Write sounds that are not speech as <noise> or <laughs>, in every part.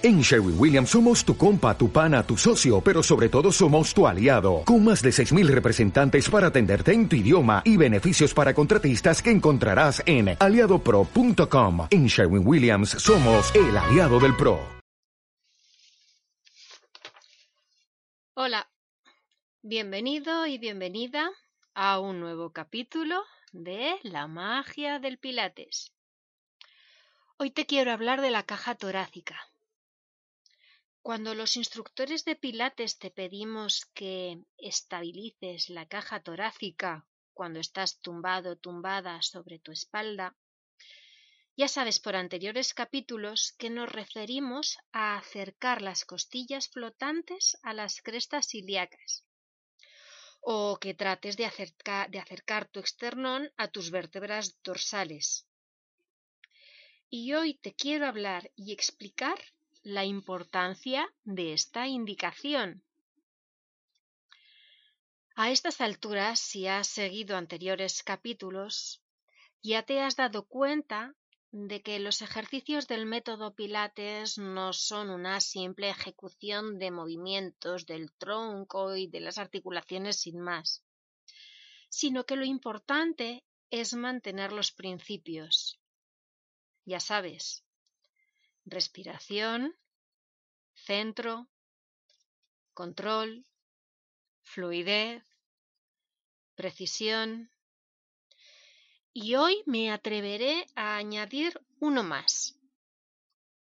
En Sherwin Williams somos tu compa, tu pana, tu socio, pero sobre todo somos tu aliado, con más de 6.000 representantes para atenderte en tu idioma y beneficios para contratistas que encontrarás en aliadopro.com. En Sherwin Williams somos el aliado del PRO. Hola, bienvenido y bienvenida a un nuevo capítulo de La magia del Pilates. Hoy te quiero hablar de la caja torácica cuando los instructores de Pilates te pedimos que estabilices la caja torácica cuando estás tumbado tumbada sobre tu espalda, ya sabes por anteriores capítulos que nos referimos a acercar las costillas flotantes a las crestas ilíacas o que trates de, de acercar tu esternón a tus vértebras dorsales. Y hoy te quiero hablar y explicar la importancia de esta indicación. A estas alturas, si has seguido anteriores capítulos, ya te has dado cuenta de que los ejercicios del método Pilates no son una simple ejecución de movimientos del tronco y de las articulaciones sin más, sino que lo importante es mantener los principios. Ya sabes, respiración, centro, control, fluidez, precisión. Y hoy me atreveré a añadir uno más.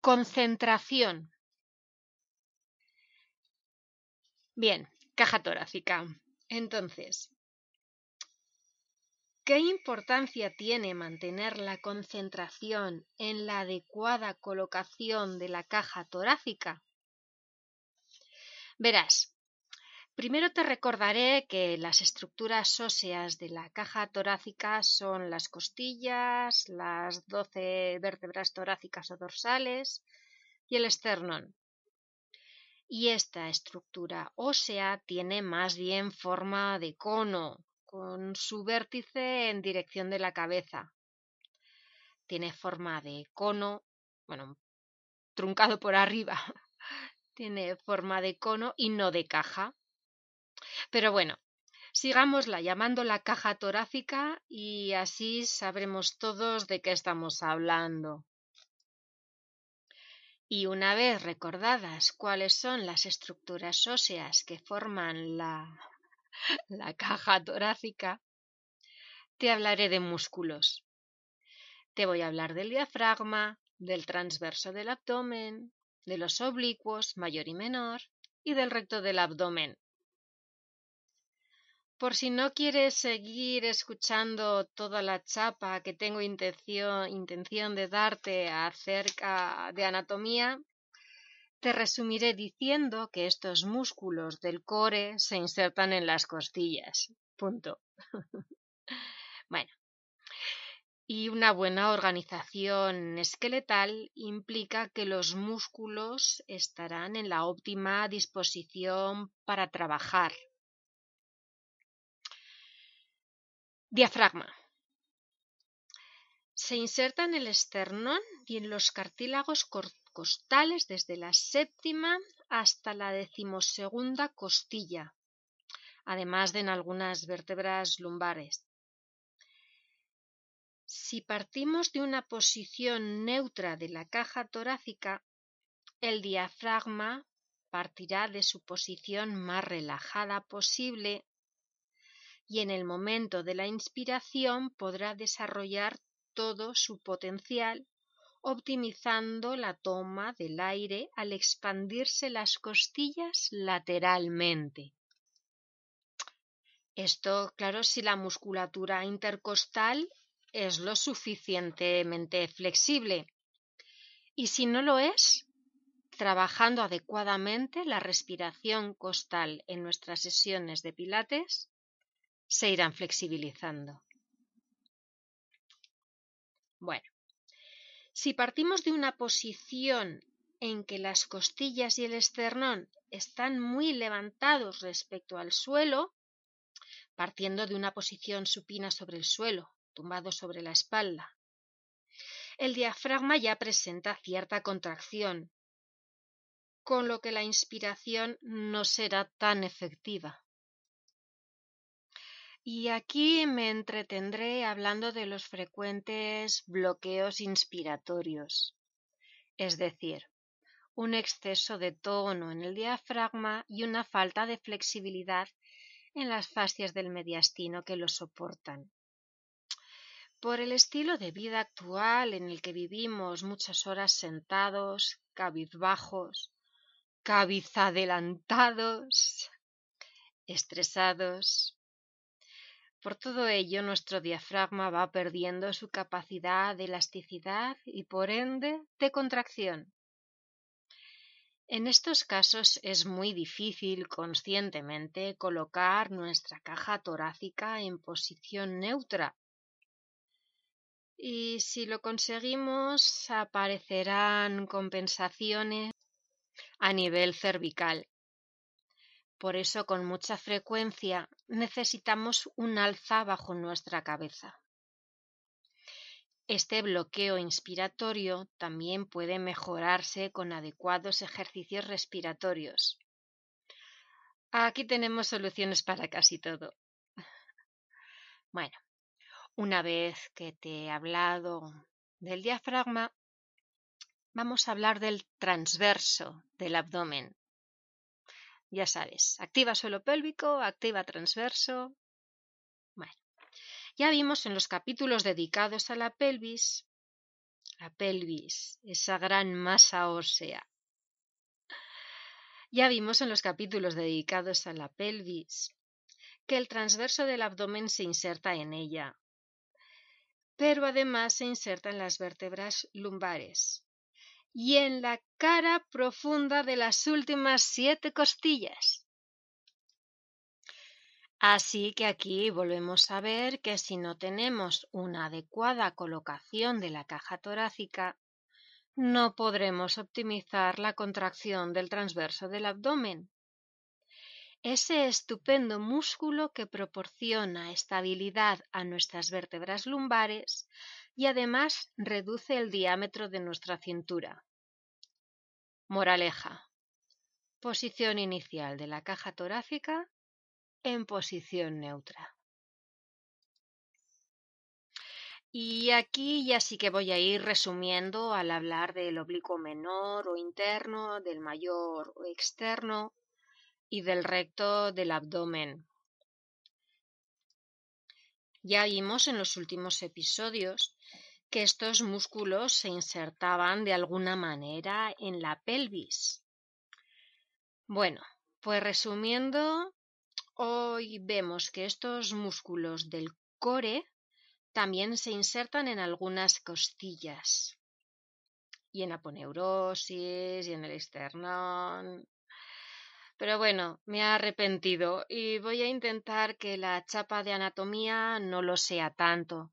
Concentración. Bien, caja torácica. Entonces, ¿Qué importancia tiene mantener la concentración en la adecuada colocación de la caja torácica? Verás, primero te recordaré que las estructuras óseas de la caja torácica son las costillas, las doce vértebras torácicas o dorsales y el esternón. Y esta estructura ósea tiene más bien forma de cono, con su vértice en dirección de la cabeza. Tiene forma de cono, bueno, truncado por arriba. <laughs> Tiene forma de cono y no de caja. Pero bueno, sigámosla llamándola caja torácica y así sabremos todos de qué estamos hablando. Y una vez recordadas cuáles son las estructuras óseas que forman la <laughs> la caja torácica, te hablaré de músculos. Te voy a hablar del diafragma, del transverso del abdomen, de los oblicuos mayor y menor y del recto del abdomen. Por si no quieres seguir escuchando toda la chapa que tengo intención, intención de darte acerca de anatomía, te resumiré diciendo que estos músculos del core se insertan en las costillas. Punto. <laughs> bueno. Y una buena organización esqueletal implica que los músculos estarán en la óptima disposición para trabajar. Diafragma. Se inserta en el esternón y en los cartílagos costales desde la séptima hasta la decimosegunda costilla, además de en algunas vértebras lumbares. Si partimos de una posición neutra de la caja torácica, el diafragma partirá de su posición más relajada posible y en el momento de la inspiración podrá desarrollar todo su potencial optimizando la toma del aire al expandirse las costillas lateralmente. Esto, claro, si la musculatura intercostal es lo suficientemente flexible. Y si no lo es, trabajando adecuadamente la respiración costal en nuestras sesiones de pilates, se irán flexibilizando. Bueno, si partimos de una posición en que las costillas y el esternón están muy levantados respecto al suelo, partiendo de una posición supina sobre el suelo, tumbado sobre la espalda, el diafragma ya presenta cierta contracción con lo que la inspiración no será tan efectiva. Y aquí me entretendré hablando de los frecuentes bloqueos inspiratorios, es decir, un exceso de tono en el diafragma y una falta de flexibilidad en las fascias del mediastino que lo soportan. Por el estilo de vida actual en el que vivimos muchas horas sentados, cabizbajos, cabizadelantados, estresados, por todo ello, nuestro diafragma va perdiendo su capacidad de elasticidad y, por ende, de contracción. En estos casos es muy difícil conscientemente colocar nuestra caja torácica en posición neutra. Y si lo conseguimos, aparecerán compensaciones a nivel cervical. Por eso con mucha frecuencia necesitamos un alza bajo nuestra cabeza. Este bloqueo inspiratorio también puede mejorarse con adecuados ejercicios respiratorios. Aquí tenemos soluciones para casi todo. Bueno, una vez que te he hablado del diafragma, vamos a hablar del transverso del abdomen, ya sabes, activa suelo pélvico, activa transverso. Bueno, ya vimos en los capítulos dedicados a la pelvis, la pelvis, esa gran masa ósea. Ya vimos en los capítulos dedicados a la pelvis que el transverso del abdomen se inserta en ella, pero además se inserta en las vértebras lumbares, y en la cara profunda de las últimas siete costillas. Así que aquí volvemos a ver que si no tenemos una adecuada colocación de la caja torácica, no podremos optimizar la contracción del transverso del abdomen. Ese estupendo músculo que proporciona estabilidad a nuestras vértebras lumbares y además reduce el diámetro de nuestra cintura. Moraleja. Posición inicial de la caja torácica en posición neutra. Y aquí ya sí que voy a ir resumiendo al hablar del oblicuo menor o interno, del mayor o externo y del recto del abdomen. Ya vimos en los últimos episodios que estos músculos se insertaban de alguna manera en la pelvis. Bueno, pues resumiendo, hoy vemos que estos músculos del core también se insertan en algunas costillas y en aponeurosis y en el esternón. Pero bueno, me he arrepentido y voy a intentar que la chapa de anatomía no lo sea tanto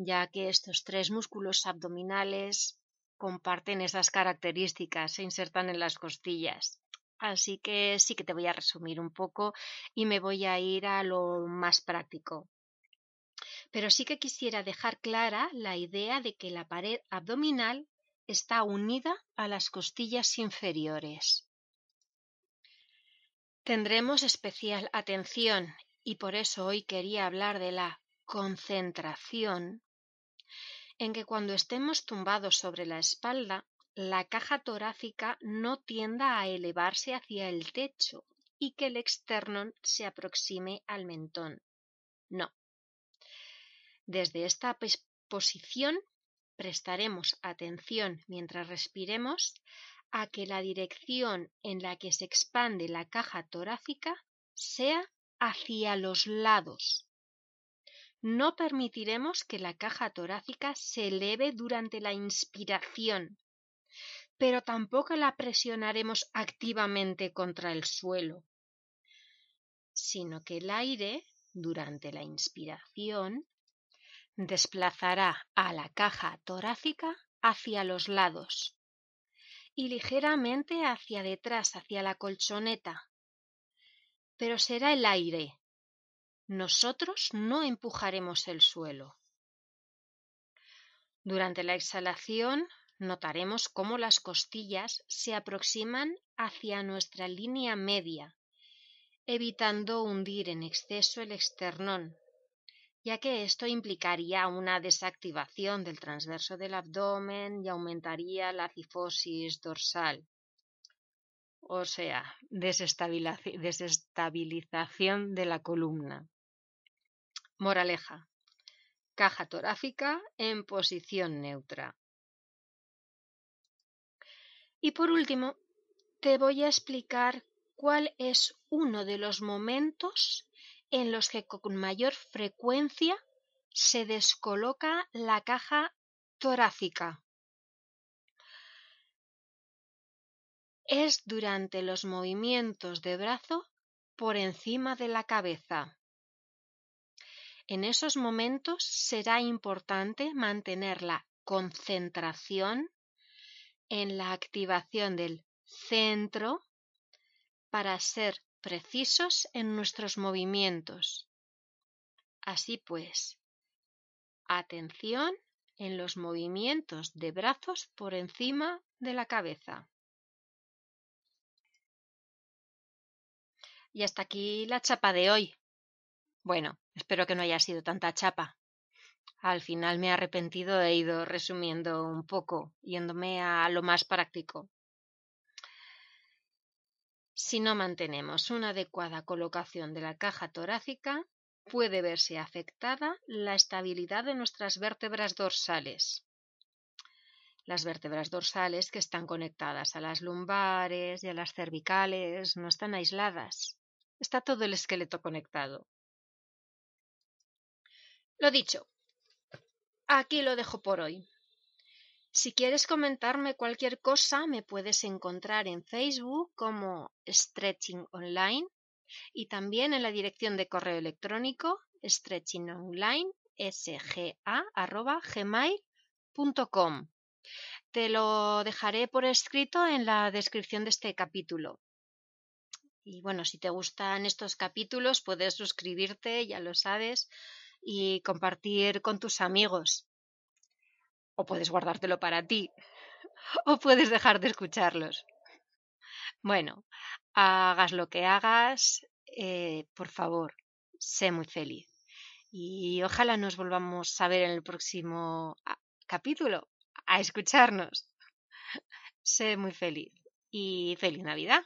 ya que estos tres músculos abdominales comparten esas características, se insertan en las costillas. Así que sí que te voy a resumir un poco y me voy a ir a lo más práctico. Pero sí que quisiera dejar clara la idea de que la pared abdominal está unida a las costillas inferiores. Tendremos especial atención y por eso hoy quería hablar de la concentración en que cuando estemos tumbados sobre la espalda, la caja torácica no tienda a elevarse hacia el techo y que el externo se aproxime al mentón. No. Desde esta posición prestaremos atención mientras respiremos a que la dirección en la que se expande la caja torácica sea hacia los lados no permitiremos que la caja torácica se eleve durante la inspiración, pero tampoco la presionaremos activamente contra el suelo, sino que el aire, durante la inspiración, desplazará a la caja torácica hacia los lados y ligeramente hacia detrás, hacia la colchoneta. Pero será el aire nosotros no empujaremos el suelo. Durante la exhalación, notaremos cómo las costillas se aproximan hacia nuestra línea media, evitando hundir en exceso el esternón, ya que esto implicaría una desactivación del transverso del abdomen y aumentaría la cifosis dorsal. O sea, desestabilización de la columna. Moraleja. Caja torácica en posición neutra. Y por último, te voy a explicar cuál es uno de los momentos en los que con mayor frecuencia se descoloca la caja torácica. Es durante los movimientos de brazo por encima de la cabeza. En esos momentos será importante mantener la concentración en la activación del centro para ser precisos en nuestros movimientos. Así pues, atención en los movimientos de brazos por encima de la cabeza. Y hasta aquí la chapa de hoy. Bueno, espero que no haya sido tanta chapa. Al final me he arrepentido e ido resumiendo un poco, yéndome a lo más práctico. Si no mantenemos una adecuada colocación de la caja torácica, puede verse afectada la estabilidad de nuestras vértebras dorsales. Las vértebras dorsales que están conectadas a las lumbares y a las cervicales no están aisladas. Está todo el esqueleto conectado. Lo dicho, aquí lo dejo por hoy. Si quieres comentarme cualquier cosa, me puedes encontrar en Facebook como Stretching Online y también en la dirección de correo electrónico stretchingonline.sga.gmail.com. Te lo dejaré por escrito en la descripción de este capítulo. Y bueno, si te gustan estos capítulos, puedes suscribirte, ya lo sabes, y compartir con tus amigos. O puedes guardártelo para ti. <laughs> O puedes dejar de escucharlos. Bueno, hagas lo que hagas, eh, por favor, sé muy feliz. Y ojalá nos volvamos a ver en el próximo ah, capítulo, a escucharnos. <laughs> sé muy feliz y feliz Navidad.